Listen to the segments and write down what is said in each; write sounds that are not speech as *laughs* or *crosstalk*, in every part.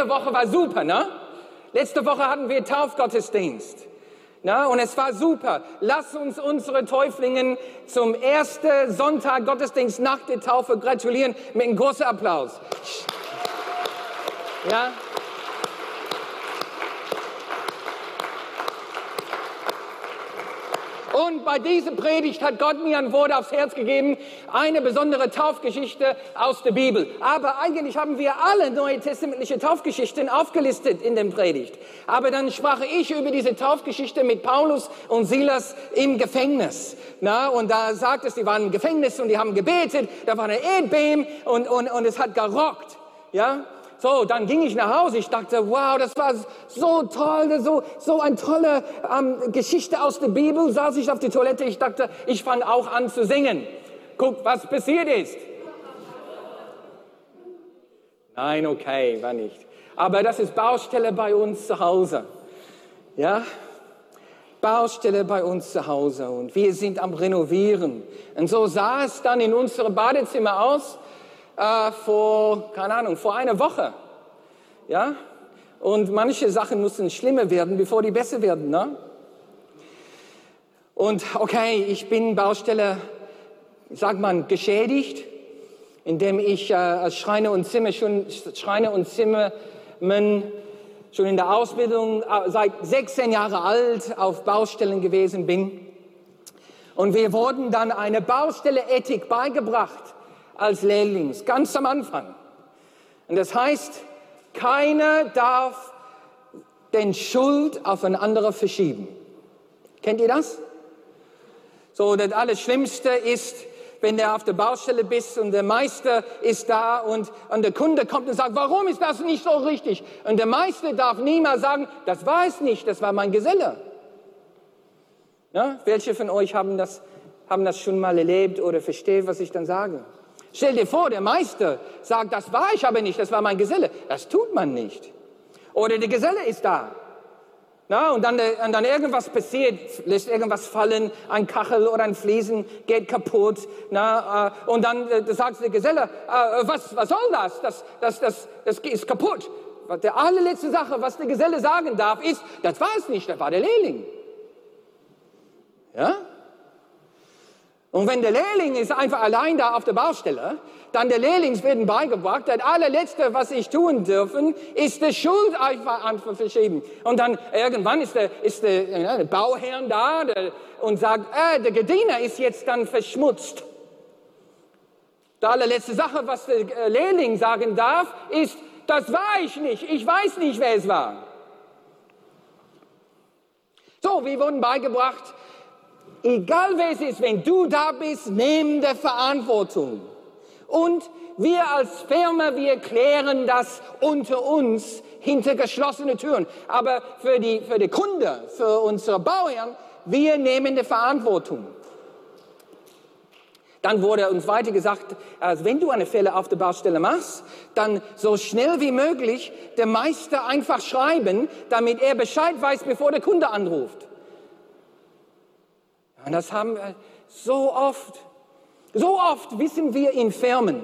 letzte Woche war super, ne? Letzte Woche hatten wir Taufgottesdienst. Na, und es war super. Lass uns unsere Täuflingen zum ersten Sonntag Gottesdienst nach der Taufe gratulieren mit einem großen Applaus. Ja? Und bei dieser Predigt hat Gott mir ein Wort aufs Herz gegeben, eine besondere Taufgeschichte aus der Bibel. Aber eigentlich haben wir alle neue testamentliche Taufgeschichten aufgelistet in der Predigt. Aber dann sprach ich über diese Taufgeschichte mit Paulus und Silas im Gefängnis. Na, und da sagt es, die waren im Gefängnis und die haben gebetet, da war ein Erdbeben und, und, und es hat gerockt. Ja, so, dann ging ich nach Hause. Ich dachte, wow, das war so toll, so, so eine tolle ähm, Geschichte aus der Bibel. Saß ich auf die Toilette. Ich dachte, ich fange auch an zu singen. Guck, was passiert ist. Nein, okay, war nicht. Aber das ist Baustelle bei uns zu Hause. Ja? Baustelle bei uns zu Hause und wir sind am Renovieren. Und so sah es dann in unserem Badezimmer aus äh, vor, keine Ahnung, vor einer Woche. Ja? Und manche Sachen müssen schlimmer werden, bevor die besser werden. Ne? Und okay, ich bin Baustelle, sagt man, geschädigt, indem ich äh, als Schreiner und Zimmer schon Schreiner und Zimmermann schon in der Ausbildung äh, seit 16 Jahren alt auf Baustellen gewesen bin. Und wir wurden dann eine Baustelle-Ethik beigebracht als Lehrlings, ganz am Anfang. Und das heißt, keiner darf den Schuld auf einen anderen verschieben. Kennt ihr das? So, das Allerschlimmste ist, wenn du auf der Baustelle bist und der Meister ist da und, und der Kunde kommt und sagt, warum ist das nicht so richtig? Und der Meister darf niemals sagen, das war es nicht, das war mein Geselle. Ja, welche von euch haben das, haben das schon mal erlebt oder verstehen, was ich dann sage? Stell dir vor, der Meister sagt, das war ich aber nicht, das war mein Geselle. Das tut man nicht. Oder der Geselle ist da. Na, und, dann, und dann irgendwas passiert, lässt irgendwas fallen, ein Kachel oder ein Fliesen geht kaputt. Na, äh, und dann äh, sagt der Geselle, äh, was, was soll das? Das, das, das? das ist kaputt. Der allerletzte Sache, was der Geselle sagen darf, ist, das war es nicht, das war der Lehrling. Ja? Und wenn der Lehrling ist einfach allein da auf der Baustelle, dann der Lehrling wird beigebracht, das allerletzte, was ich tun dürfen, ist die Schuld einfach verschieben. Und dann irgendwann ist der, ist der, ja, der Bauherr da der, und sagt, äh, der Gediener ist jetzt dann verschmutzt. Die allerletzte Sache, was der äh, Lehrling sagen darf, ist, das war ich nicht, ich weiß nicht, wer es war. So, wir wurden beigebracht, egal wer es ist, wenn du da bist, nimm der Verantwortung. Und wir als Firma, wir klären das unter uns hinter geschlossene Türen. Aber für die, für die Kunde, für unsere Bauern, wir nehmen die Verantwortung. Dann wurde uns weiter gesagt, also wenn du eine Fälle auf der Baustelle machst, dann so schnell wie möglich der Meister einfach schreiben, damit er Bescheid weiß, bevor der Kunde anruft. Und das haben wir so oft. So oft wissen wir in Firmen,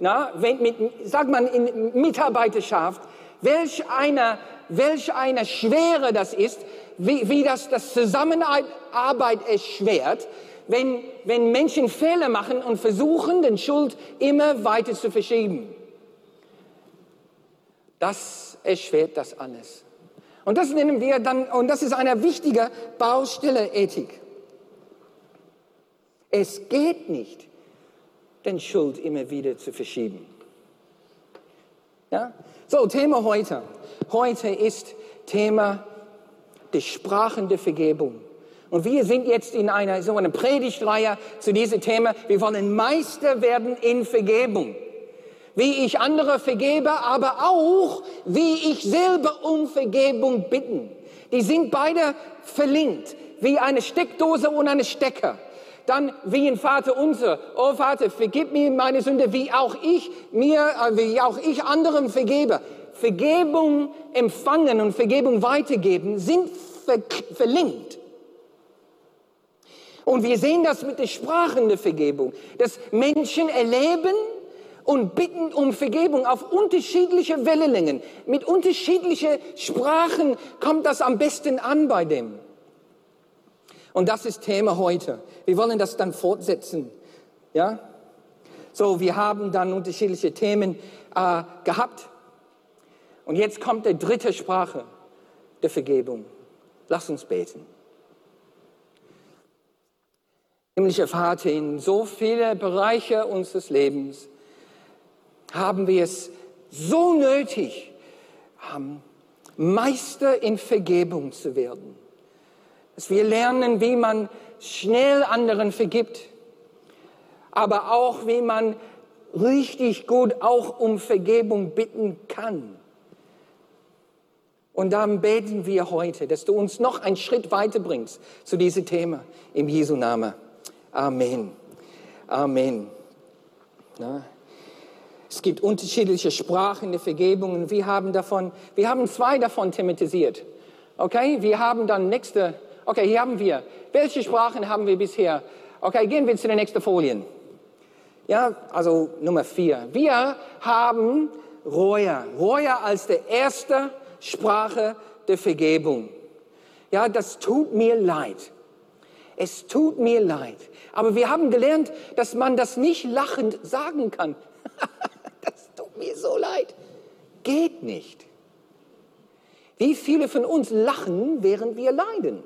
na, wenn mit, sagt man in Mitarbeiterschaft, welch eine, welch eine Schwere das ist, wie, wie das, das Zusammenarbeit erschwert, wenn, wenn Menschen Fehler machen und versuchen, den Schuld immer weiter zu verschieben. Das erschwert das alles. Und das nennen wir dann, und das ist eine wichtige Baustelle Ethik. Es geht nicht, den Schuld immer wieder zu verschieben. Ja? So, Thema heute. Heute ist Thema die Sprachen der Vergebung. Und wir sind jetzt in einer so einer Predigtreihe zu diesem Thema. Wir wollen Meister werden in Vergebung. Wie ich andere vergebe, aber auch wie ich selber um Vergebung bitten. Die sind beide verlinkt, wie eine Steckdose und eine Stecker. Dann wie ein Vater unser. Oh Vater, vergib mir meine Sünde, wie auch ich mir, äh, wie auch ich anderen vergebe. Vergebung empfangen und Vergebung weitergeben sind ver verlinkt. Und wir sehen das mit der Sprachen der Vergebung, dass Menschen erleben und bitten um Vergebung auf unterschiedliche Wellenlängen. Mit unterschiedlichen Sprachen kommt das am besten an bei dem. Und das ist Thema heute. Wir wollen das dann fortsetzen. Ja? So, wir haben dann unterschiedliche Themen äh, gehabt. Und jetzt kommt die dritte Sprache der Vergebung. Lass uns beten. Himmlischer Vater, in so viele Bereiche unseres Lebens haben wir es so nötig, Meister in Vergebung zu werden. Dass wir lernen, wie man schnell anderen vergibt, aber auch wie man richtig gut auch um Vergebung bitten kann. Und darum beten wir heute, dass du uns noch einen Schritt weiter bringst zu diesem Thema im Jesu Namen. Amen. Amen. Na? Es gibt unterschiedliche Sprachen der Vergebung und wir haben davon, wir haben zwei davon thematisiert. Okay, wir haben dann nächste, okay, hier haben wir, welche Sprachen haben wir bisher? Okay, gehen wir zu den nächsten Folien. Ja, also Nummer vier. Wir haben Reue. Reue als der erste Sprache der Vergebung. Ja, das tut mir leid. Es tut mir leid. Aber wir haben gelernt, dass man das nicht lachend sagen kann. *laughs* mir so leid. Geht nicht. Wie viele von uns lachen, während wir leiden?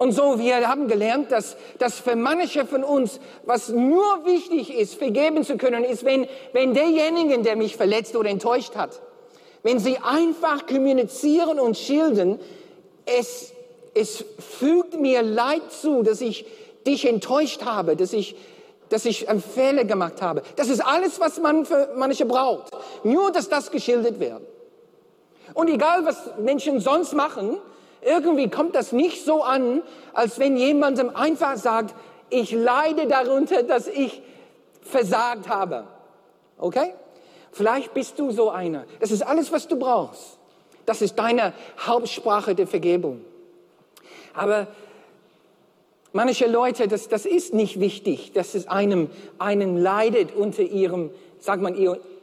Und so, wir haben gelernt, dass, dass für manche von uns, was nur wichtig ist, vergeben zu können, ist, wenn, wenn derjenige, der mich verletzt oder enttäuscht hat, wenn sie einfach kommunizieren und schildern, es, es fügt mir Leid zu, dass ich dich enttäuscht habe, dass ich dass ich einen Fehler gemacht habe. Das ist alles, was man für manche braucht. Nur, dass das geschildert wird. Und egal, was Menschen sonst machen, irgendwie kommt das nicht so an, als wenn jemandem einfach sagt, ich leide darunter, dass ich versagt habe. Okay? Vielleicht bist du so einer. Das ist alles, was du brauchst. Das ist deine Hauptsprache der Vergebung. Aber Manche Leute, das, das ist nicht wichtig, dass es einem, einen leidet unter ihrem, sagt man,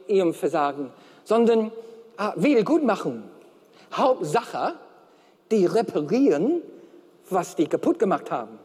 ihrem Versagen, sondern ah, Wiedergutmachung. Hauptsache, die reparieren, was die kaputt gemacht haben.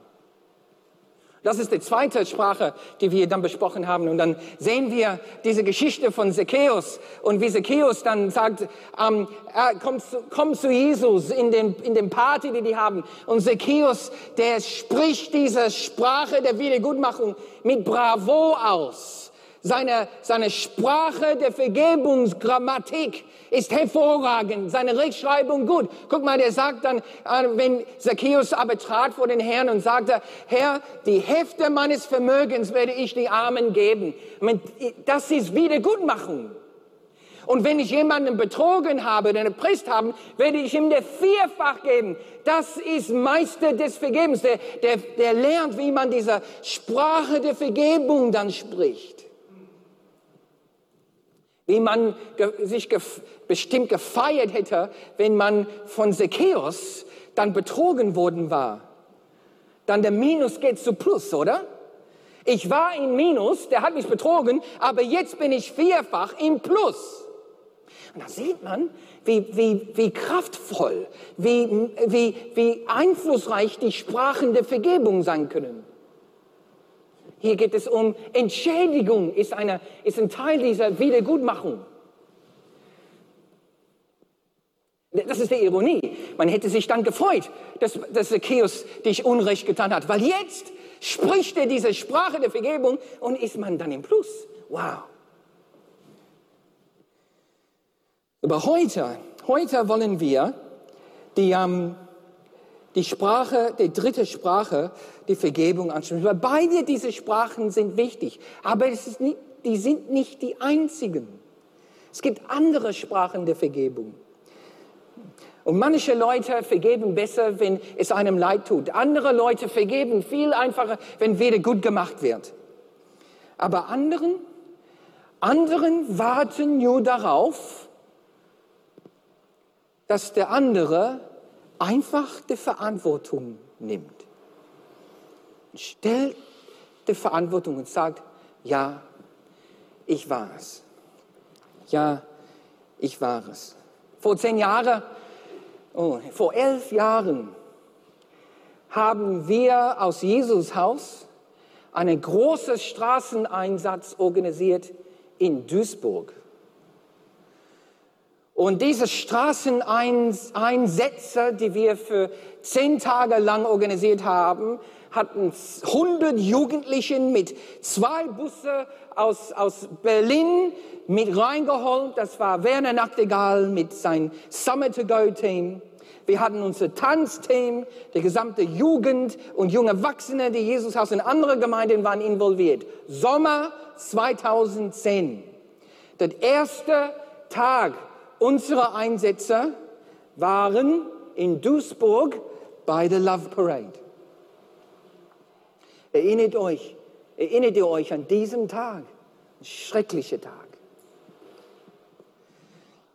Das ist die zweite Sprache, die wir dann besprochen haben. Und dann sehen wir diese Geschichte von Zacchaeus und wie Zacchaeus dann sagt, ähm, er kommt, zu, kommt zu Jesus in dem, in dem Party, die die haben. Und Zacchaeus, der spricht diese Sprache der Wiedergutmachung mit Bravo aus. Seine, seine Sprache der Vergebungsgrammatik ist hervorragend, seine Rechtschreibung gut. Guck mal, der sagt dann, äh, wenn Zacchaeus aber trat vor den Herrn und sagte, Herr, die Hälfte meines Vermögens werde ich die Armen geben. Das ist Wiedergutmachung. Und wenn ich jemanden betrogen habe oder erpresst habe, werde ich ihm der vierfach geben. Das ist Meister des Vergebens. Der, der, der lernt, wie man diese Sprache der Vergebung dann spricht wie man sich bestimmt gefeiert hätte, wenn man von Zacchaeus dann betrogen worden war. Dann der Minus geht zu Plus, oder? Ich war im Minus, der hat mich betrogen, aber jetzt bin ich vierfach im Plus. Und da sieht man, wie, wie, wie kraftvoll, wie, wie, wie einflussreich die Sprachen der Vergebung sein können. Hier geht es um Entschädigung, ist, eine, ist ein Teil dieser Wiedergutmachung. Das ist die Ironie. Man hätte sich dann gefreut, dass, dass Zacchaeus dich Unrecht getan hat, weil jetzt spricht er diese Sprache der Vergebung und ist man dann im Plus. Wow. Aber heute, heute wollen wir die, ähm, die Sprache, die dritte Sprache, die Vergebung ansprechen. Weil beide diese Sprachen sind wichtig, aber nicht, die sind nicht die einzigen. Es gibt andere Sprachen der Vergebung. Und manche Leute vergeben besser, wenn es einem leid tut. Andere Leute vergeben viel einfacher, wenn wieder gut gemacht wird. Aber anderen, anderen warten nur darauf, dass der andere einfach die Verantwortung nimmt. Stellt die Verantwortung und sagt, ja, ich war es. Ja, ich war es. Vor zehn Jahren, oh, vor elf Jahren haben wir aus Jesus Haus einen großen Straßeneinsatz organisiert in Duisburg. Und diese Straßeneinsätze, die wir für zehn Tage lang organisiert haben, hatten 100 Jugendlichen mit zwei Busse aus, aus Berlin mit reingeholt. Das war Werner Nachtigall mit seinem Summer to Go Team. Wir hatten unser Tanzteam, die gesamte Jugend und junge Erwachsene, die Jesushaus und andere Gemeinden waren involviert. Sommer 2010. Der erste Tag unserer Einsätze waren in Duisburg bei der Love Parade. Erinnert euch, erinnert ihr euch an diesen Tag, ein schrecklicher Tag.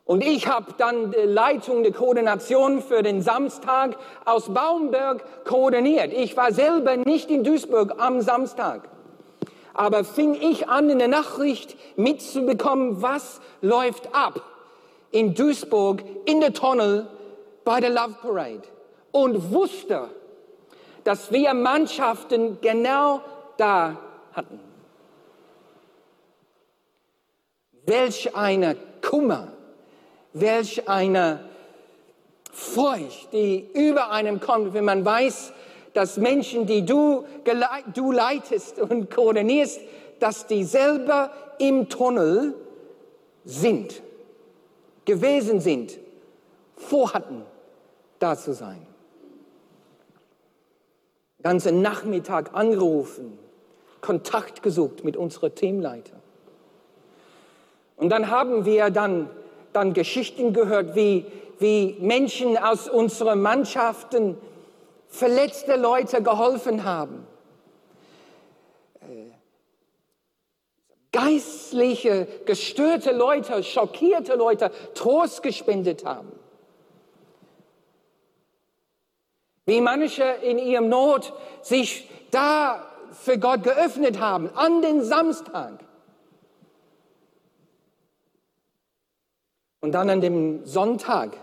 Und ich habe dann die Leitung der Koordination für den Samstag aus Baumberg koordiniert. Ich war selber nicht in Duisburg am Samstag. Aber fing ich an, in der Nachricht mitzubekommen, was läuft ab in Duisburg in der Tunnel bei der Love Parade. Und wusste, dass wir Mannschaften genau da hatten. Welch eine Kummer welch eine Furcht, die über einem kommt, wenn man weiß, dass Menschen, die du, du leitest und koordinierst, dass die selber im Tunnel sind, gewesen sind, vorhatten, da zu sein. Ganzen Nachmittag angerufen, Kontakt gesucht mit unserer Teamleiter. Und dann haben wir dann dann Geschichten gehört, wie, wie Menschen aus unseren Mannschaften verletzte Leute geholfen haben. Geistliche, gestörte Leute, schockierte Leute Trost gespendet haben. Wie manche in ihrem Not sich da für Gott geöffnet haben, an den Samstag. Und dann an dem Sonntag,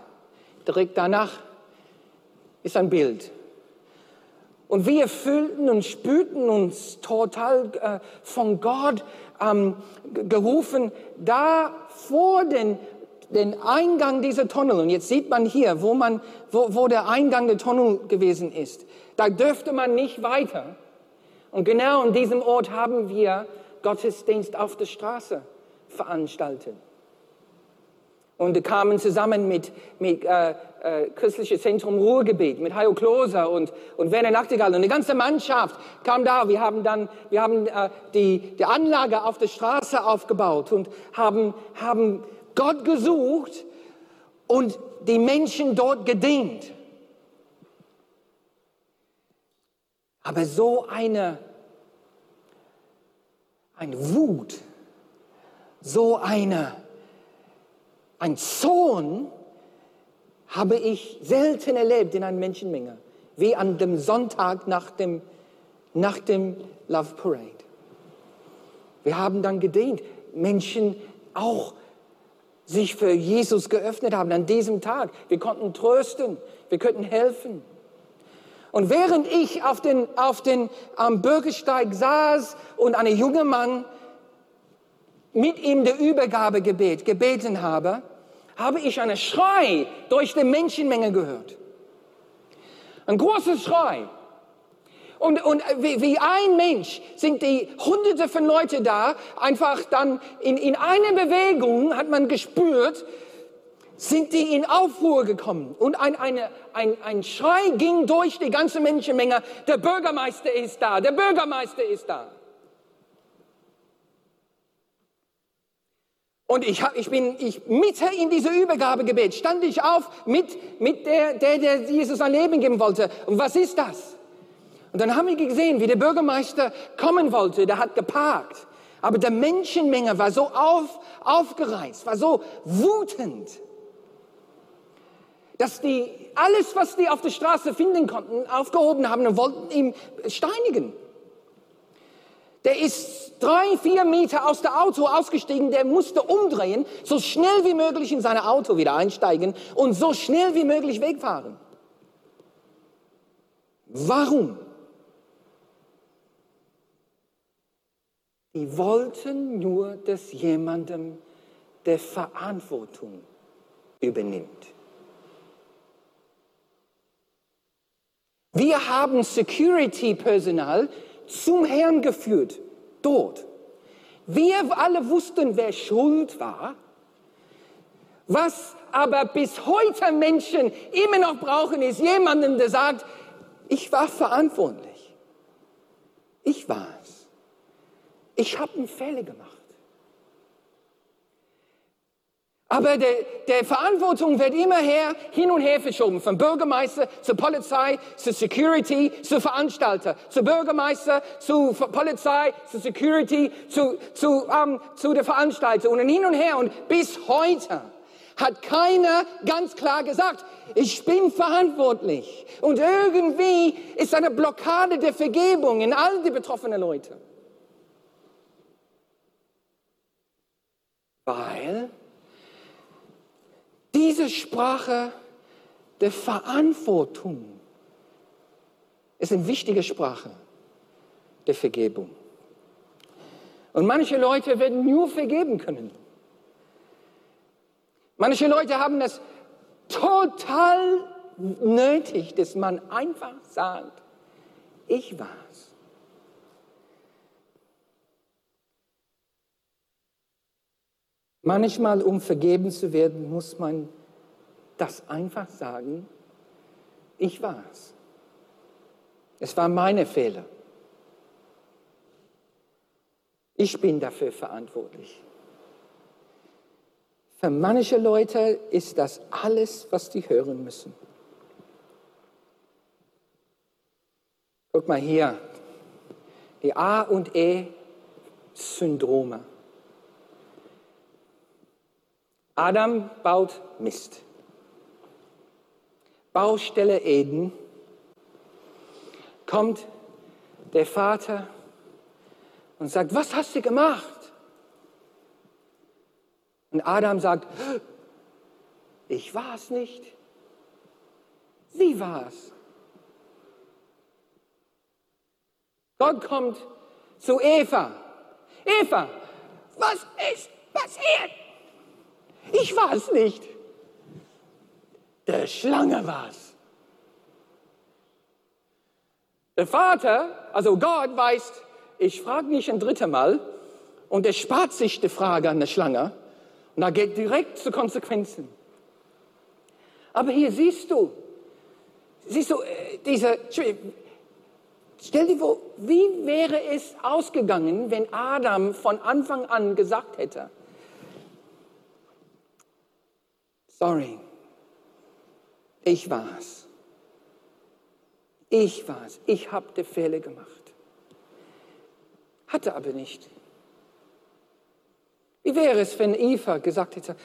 direkt danach, ist ein Bild. Und wir fühlten und spürten uns total äh, von Gott ähm, gerufen, da vor den, den Eingang dieser Tunnel. Und jetzt sieht man hier, wo, man, wo, wo der Eingang der Tunnel gewesen ist. Da dürfte man nicht weiter. Und genau an diesem Ort haben wir Gottesdienst auf der Straße veranstaltet und kamen zusammen mit, mit äh, äh, Christliches Zentrum Ruhrgebiet, mit Hajo Kloser und, und Werner Nachtigall und die ganze Mannschaft kam da. Wir haben dann, wir haben äh, die, die Anlage auf der Straße aufgebaut und haben, haben Gott gesucht und die Menschen dort gedient. Aber so eine, eine Wut, so eine ein Zorn habe ich selten erlebt in einer Menschenmenge, wie an dem Sonntag nach dem, nach dem Love Parade. Wir haben dann gedient, Menschen auch sich für Jesus geöffnet haben an diesem Tag. Wir konnten trösten, wir könnten helfen. Und während ich auf den, auf den am Bürgersteig saß und ein junger Mann mit ihm der Übergabegebet gebeten habe, habe ich einen Schrei durch die Menschenmenge gehört. Ein großes Schrei. Und, und wie, wie ein Mensch sind die hunderte von Leuten da, einfach dann in, in einer Bewegung hat man gespürt, sind die in Aufruhr gekommen. Und ein, eine, ein, ein Schrei ging durch die ganze Menschenmenge, der Bürgermeister ist da, der Bürgermeister ist da. Und ich, hab, ich bin ich, mitten in dieser Übergabegebet, stand ich auf mit, mit der, der, der Jesus ein Leben geben wollte. Und was ist das? Und dann haben wir gesehen, wie der Bürgermeister kommen wollte. Der hat geparkt. Aber der Menschenmenge war so auf, aufgereizt, war so wutend, dass die alles, was die auf der Straße finden konnten, aufgehoben haben und wollten ihn steinigen. Der ist drei, vier Meter aus dem Auto ausgestiegen, der musste umdrehen, so schnell wie möglich in sein Auto wieder einsteigen und so schnell wie möglich wegfahren. Warum? Die wollten nur, dass jemandem der Verantwortung übernimmt. Wir haben Security-Personal zum Herrn geführt, dort. Wir alle wussten, wer schuld war. Was aber bis heute Menschen immer noch brauchen, ist jemanden, der sagt, ich war verantwortlich. Ich war es. Ich habe einen Fehler gemacht. Aber der, der Verantwortung wird immer her, hin und her verschoben. Vom Bürgermeister zur Polizei, zur Security, zu Veranstalter. Zu Bürgermeister, zu Polizei, zu Security, zu, zu, ähm, zu der Veranstalter. Und hin und her. Und bis heute hat keiner ganz klar gesagt, ich bin verantwortlich. Und irgendwie ist eine Blockade der Vergebung in all die betroffenen Leute. Weil diese Sprache der Verantwortung ist eine wichtige Sprache der Vergebung. Und manche Leute werden nur vergeben können. Manche Leute haben das total nötig, dass man einfach sagt, ich war's. Manchmal, um vergeben zu werden, muss man das einfach sagen, ich war's. Es war meine Fehler. Ich bin dafür verantwortlich. Für manche Leute ist das alles, was sie hören müssen. Guck mal hier, die A und E Syndrome. Adam baut Mist. Baustelle Eden kommt der Vater und sagt, was hast du gemacht? Und Adam sagt, ich war es nicht. Sie war es. Gott kommt zu Eva. Eva, was ist passiert? Ich war es nicht. Der Schlange war es. Der Vater, also Gott, weiß, ich frage nicht ein drittes Mal und er spart sich die Frage an der Schlange und er geht direkt zu Konsequenzen. Aber hier siehst du, siehst du, äh, diese, stell dir vor, wie wäre es ausgegangen, wenn Adam von Anfang an gesagt hätte, Sorry, ich war's. Ich war's. Ich habe die Fehler gemacht. Hatte aber nicht. Wie wäre es, wenn Eva gesagt hätte,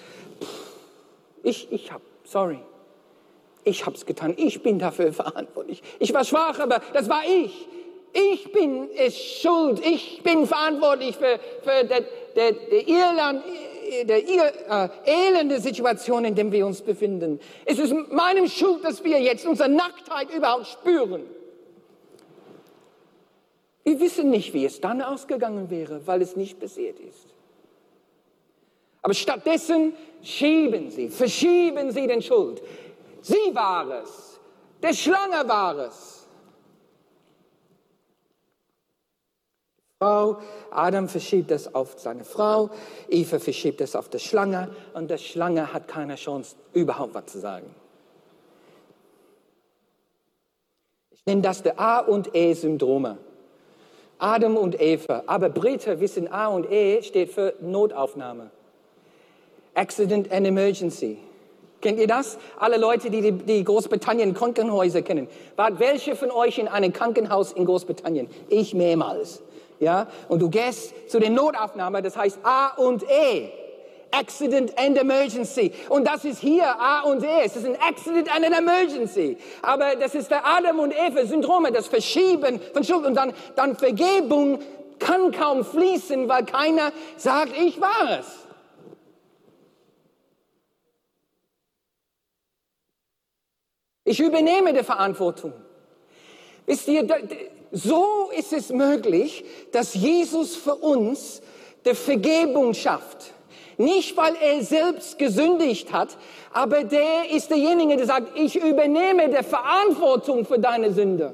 ich, ich hab, sorry, ich hab's getan, ich bin dafür verantwortlich. Ich war schwach, aber das war ich. Ich bin es schuld, ich bin verantwortlich für, für der, der, der Irland, der äh, elende Situation, in der wir uns befinden. Es ist meinem Schuld, dass wir jetzt unsere Nacktheit überhaupt spüren. Wir wissen nicht, wie es dann ausgegangen wäre, weil es nicht passiert ist. Aber stattdessen schieben sie, verschieben sie den Schuld. Sie war es, der Schlange war es. Frau. Adam verschiebt es auf seine Frau. Eva verschiebt es auf die Schlange. Und die Schlange hat keine Chance, überhaupt was zu sagen. Ich nenne das die A und E-Syndrome. Adam und Eva. Aber Briten wissen, A und E steht für Notaufnahme. Accident and Emergency. Kennt ihr das? Alle Leute, die die, Großbritannien Krankenhäuser kennen. War welche von euch in einem Krankenhaus in Großbritannien? Ich mehrmals ja, und du gehst zu den Notaufnahmen, das heißt A und E. Accident and Emergency. Und das ist hier A und E. Es ist ein Accident and an Emergency. Aber das ist der Adam und Eva Syndrome, das Verschieben von Schuld und dann, dann Vergebung kann kaum fließen, weil keiner sagt, ich war es. Ich übernehme die Verantwortung. Wisst ihr, so ist es möglich, dass Jesus für uns die Vergebung schafft. Nicht, weil er selbst gesündigt hat, aber der ist derjenige, der sagt, ich übernehme die Verantwortung für deine Sünde.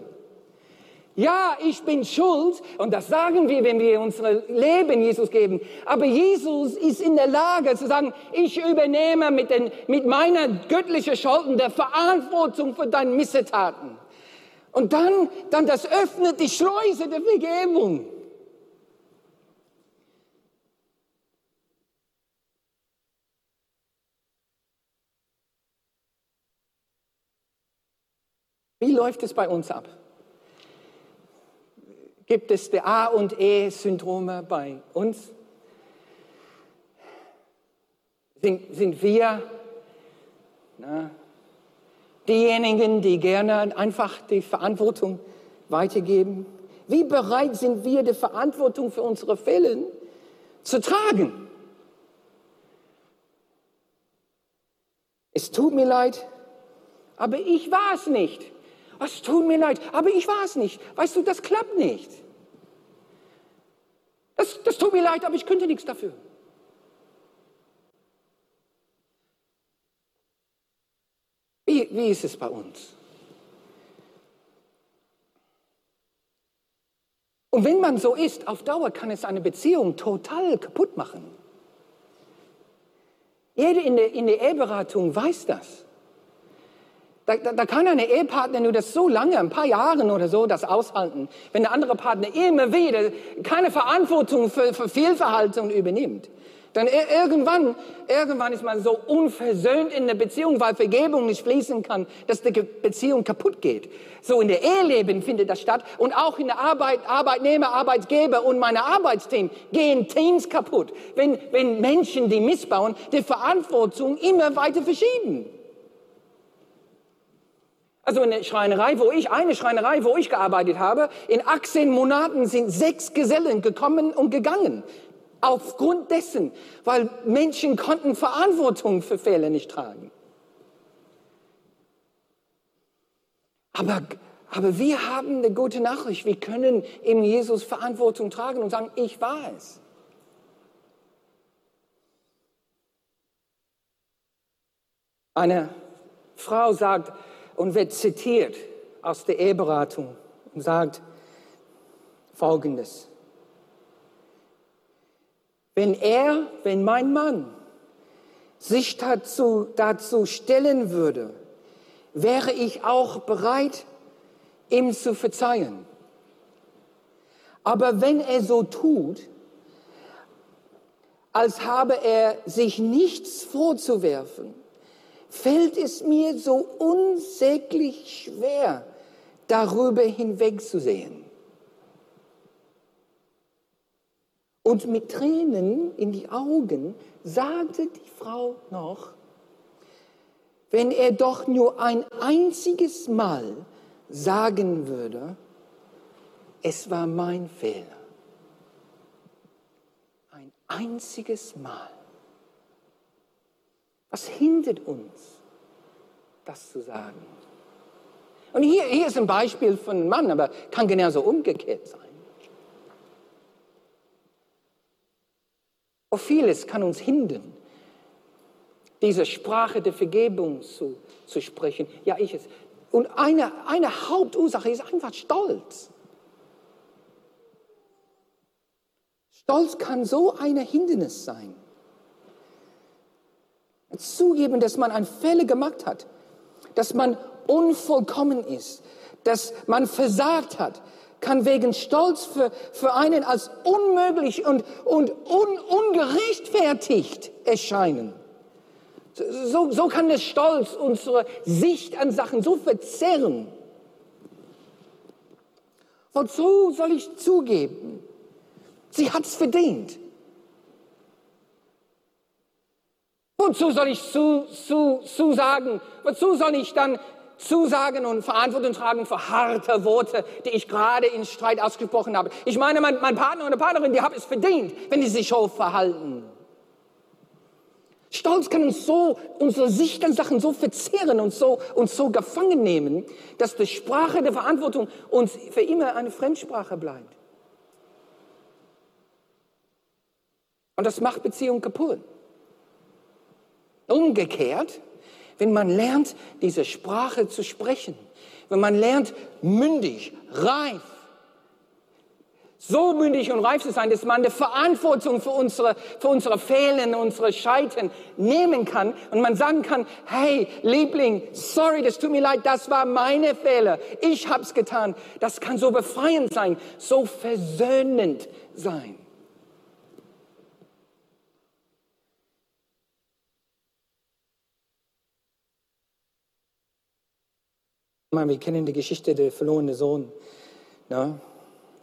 Ja, ich bin schuld und das sagen wir, wenn wir unser Leben Jesus geben. Aber Jesus ist in der Lage zu sagen, ich übernehme mit, den, mit meiner göttlichen Schulden der Verantwortung für deine Missetaten. Und dann, dann das öffnet die Schleuse der Vergebung. Wie läuft es bei uns ab? Gibt es die A- und E-Syndrome bei uns? Sind, sind wir na, diejenigen, die gerne einfach die Verantwortung weitergeben? Wie bereit sind wir, die Verantwortung für unsere Fälle zu tragen? Es tut mir leid, aber ich war es nicht. Es tut mir leid, aber ich war es nicht. Weißt du, das klappt nicht. Das, das tut mir leid, aber ich könnte nichts dafür. Wie, ist es bei uns? Und wenn man so ist, auf Dauer kann es eine Beziehung total kaputt machen. Jeder in der, in der Eheberatung weiß das. Da, da, da, kann eine Ehepartner nur das so lange, ein paar Jahre oder so, das aushalten, wenn der andere Partner immer wieder keine Verantwortung für, für Fehlverhalten übernimmt. Dann irgendwann, irgendwann ist man so unversöhnt in der Beziehung, weil Vergebung nicht fließen kann, dass die Beziehung kaputt geht. So in der Eheleben findet das statt und auch in der Arbeit, Arbeitnehmer, Arbeitgeber und meine Arbeitsteam gehen Teams kaputt, wenn, wenn Menschen, die missbauen, die Verantwortung immer weiter verschieben. Also in der Schreinerei, wo ich, eine Schreinerei, wo ich gearbeitet habe, in 18 Monaten sind sechs Gesellen gekommen und gegangen. Aufgrund dessen, weil Menschen konnten Verantwortung für Fehler nicht tragen. Aber, aber wir haben eine gute Nachricht. Wir können in Jesus Verantwortung tragen und sagen, ich war es. Eine Frau sagt, und wird zitiert aus der Eheberatung und sagt Folgendes. Wenn er, wenn mein Mann sich dazu, dazu stellen würde, wäre ich auch bereit, ihm zu verzeihen. Aber wenn er so tut, als habe er sich nichts vorzuwerfen, fällt es mir so unsäglich schwer, darüber hinwegzusehen. Und mit Tränen in die Augen sagte die Frau noch, wenn er doch nur ein einziges Mal sagen würde, es war mein Fehler. Ein einziges Mal. Was hindert uns, das zu sagen? Und hier, hier ist ein Beispiel von einem Mann, aber kann genauso umgekehrt sein. Und vieles kann uns hindern, diese Sprache der Vergebung zu, zu sprechen. Ja, ich es. Und eine, eine Hauptursache ist einfach Stolz. Stolz kann so ein Hindernis sein. Zugeben, dass man einen Fehler gemacht hat, dass man unvollkommen ist, dass man versagt hat, kann wegen Stolz für, für einen als unmöglich und, und un, ungerechtfertigt erscheinen. So, so kann der Stolz unsere Sicht an Sachen so verzerren. Wozu soll ich zugeben? Sie hat es verdient. Wozu soll ich zu, zu, zu sagen? Wozu soll ich dann Zusagen und Verantwortung tragen für harte Worte, die ich gerade in Streit ausgesprochen habe. Ich meine, mein, mein Partner oder Partnerin, die haben es verdient, wenn die sich so verhalten. Stolz kann uns so, unsere Sicht an Sachen so verzehren und so, uns so gefangen nehmen, dass die Sprache der Verantwortung uns für immer eine Fremdsprache bleibt. Und das macht Beziehungen kaputt. Umgekehrt, wenn man lernt, diese Sprache zu sprechen, wenn man lernt, mündig, reif, so mündig und reif zu sein, dass man die Verantwortung für unsere, für unsere Fehlen, unsere Scheitern nehmen kann und man sagen kann, hey, Liebling, sorry, das tut mir leid, das war meine Fehler, ich hab's getan. Das kann so befreiend sein, so versöhnend sein. Wir kennen die Geschichte der verlorenen Sohn. Ne?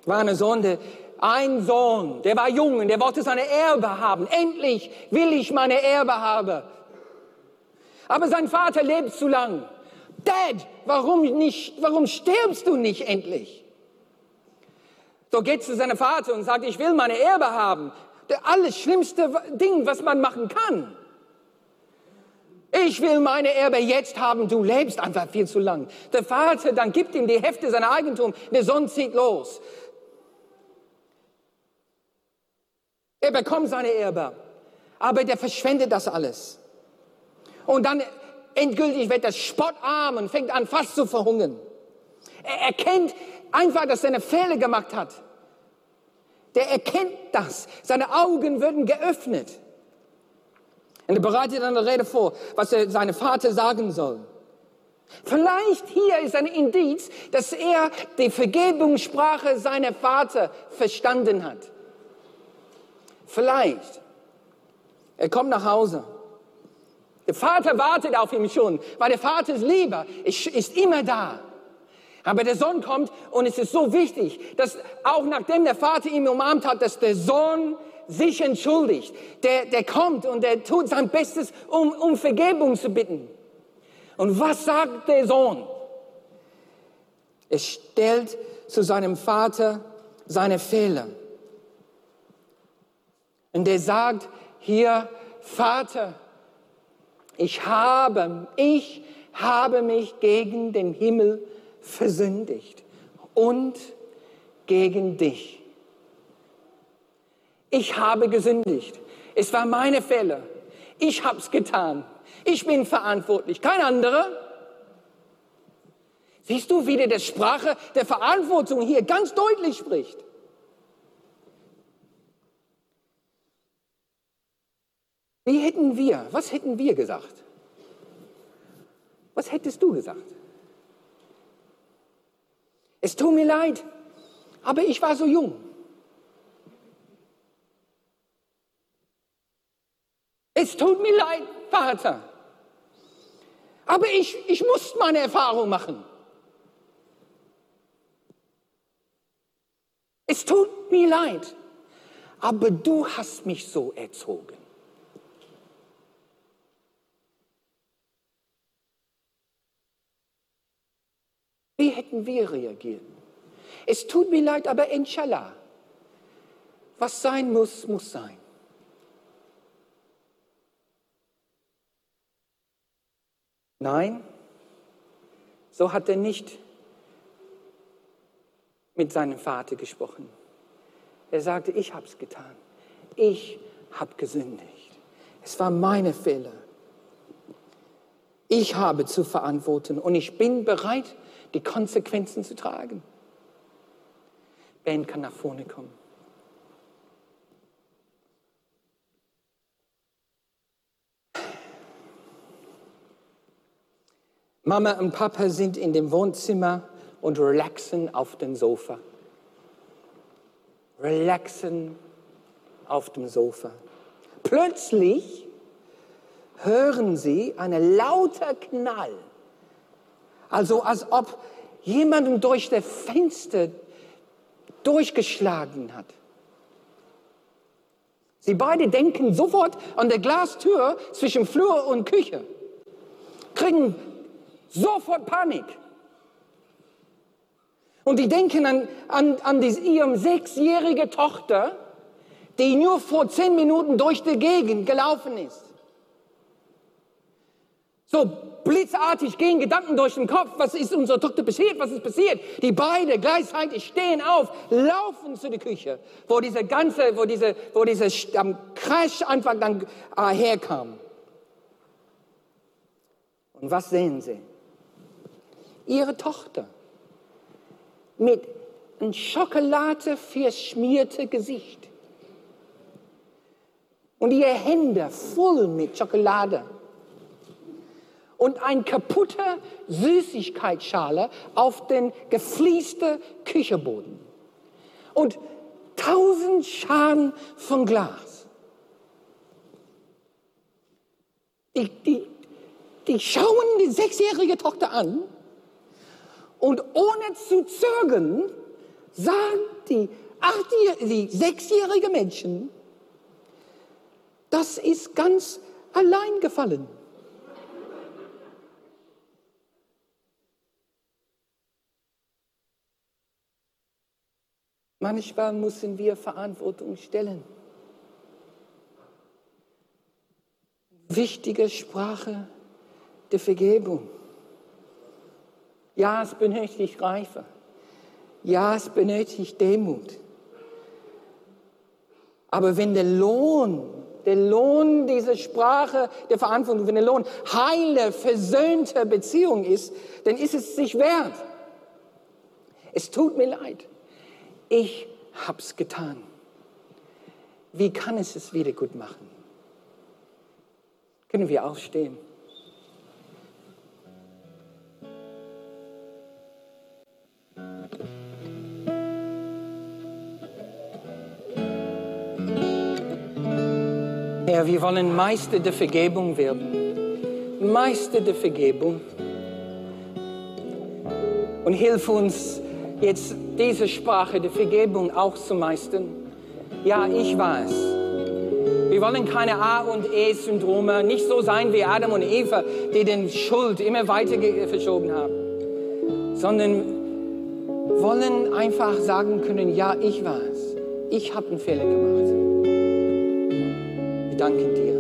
War eine Sohn, der, ein Sohn, der war jung und der wollte seine Erbe haben. Endlich will ich meine Erbe haben. Aber sein Vater lebt zu lang. Dad, warum nicht, warum stirbst du nicht endlich? So geht zu seinem Vater und sagt, ich will meine Erbe haben. Der alles schlimmste Ding, was man machen kann. Ich will meine Erbe jetzt haben, du lebst einfach viel zu lang. Der Vater dann gibt ihm die Hälfte seiner Eigentum, der Sohn zieht los. Er bekommt seine Erbe, aber der verschwendet das alles. Und dann endgültig wird er spottarm und fängt an fast zu verhungern. Er erkennt einfach, dass er eine Fehler gemacht hat. Der erkennt das. Seine Augen werden geöffnet. Und er bereitet eine Rede vor, was er seinem Vater sagen soll. Vielleicht hier ist ein Indiz, dass er die Vergebungssprache seiner Vater verstanden hat. Vielleicht. Er kommt nach Hause. Der Vater wartet auf ihn schon, weil der Vater ist lieber, ist immer da. Aber der Sohn kommt und es ist so wichtig, dass auch nachdem der Vater ihn umarmt hat, dass der Sohn sich entschuldigt. Der, der kommt und der tut sein Bestes, um, um Vergebung zu bitten. Und was sagt der Sohn? Er stellt zu seinem Vater seine Fehler. Und er sagt hier, Vater, ich habe, ich habe mich gegen den Himmel versündigt und gegen dich. Ich habe gesündigt. Es war meine Fälle. Ich habe es getan. Ich bin verantwortlich, kein anderer. Siehst du, wie der, der Sprache der Verantwortung hier ganz deutlich spricht. Wie hätten wir, was hätten wir gesagt? Was hättest du gesagt? Es tut mir leid, aber ich war so jung. Es tut mir leid, Vater. Aber ich, ich muss meine Erfahrung machen. Es tut mir leid, aber du hast mich so erzogen. Wie hätten wir reagiert? Es tut mir leid, aber inshallah, was sein muss, muss sein. Nein, so hat er nicht mit seinem Vater gesprochen. Er sagte, ich habe es getan. Ich habe gesündigt. Es war meine Fehler. Ich habe zu verantworten und ich bin bereit, die Konsequenzen zu tragen. Ben kann nach vorne kommen. Mama und Papa sind in dem Wohnzimmer und relaxen auf dem Sofa. Relaxen auf dem Sofa. Plötzlich hören sie einen lauter Knall. Also als ob jemand durch das Fenster durchgeschlagen hat. Sie beide denken sofort an der Glastür zwischen Flur und Küche, kriegen Sofort Panik. Und die denken an, an, an die, ihrem sechsjährige Tochter, die nur vor zehn Minuten durch die Gegend gelaufen ist. So blitzartig gehen Gedanken durch den Kopf. Was ist unserer Tochter passiert? Was ist passiert? Die beiden gleichzeitig stehen auf, laufen zu der Küche, wo diese ganze, wo diese, wo diese ähm, Crash einfach dann äh, herkam. Und was sehen sie? Ihre Tochter mit einem Schokolade verschmierte Gesicht. Und ihre Hände voll mit Schokolade. Und ein kaputter Süßigkeitsschale auf den gefließten Küchenboden. Und tausend Schalen von Glas. Die, die, die schauen die sechsjährige Tochter an und ohne zu zögern sagt die, die sechsjährige Mädchen, das ist ganz allein gefallen. Manchmal müssen wir Verantwortung stellen. Wichtige Sprache der Vergebung. Ja, es benötigt Reife. Ja, es benötigt Demut. Aber wenn der Lohn, der Lohn dieser Sprache der Verantwortung, wenn der Lohn heile, versöhnte Beziehung ist, dann ist es sich wert. Es tut mir leid. Ich hab's getan. Wie kann es es wieder gut machen? Können wir aufstehen? Herr, wir wollen Meister der Vergebung werden. Meister der Vergebung. Und hilf uns jetzt diese Sprache der Vergebung auch zu meistern. Ja, ich weiß. Wir wollen keine A- und E-Syndrome, nicht so sein wie Adam und Eva, die den Schuld immer weiter verschoben haben, sondern wollen einfach sagen können, ja, ich weiß, ich habe einen Fehler gemacht. Wir danken dir.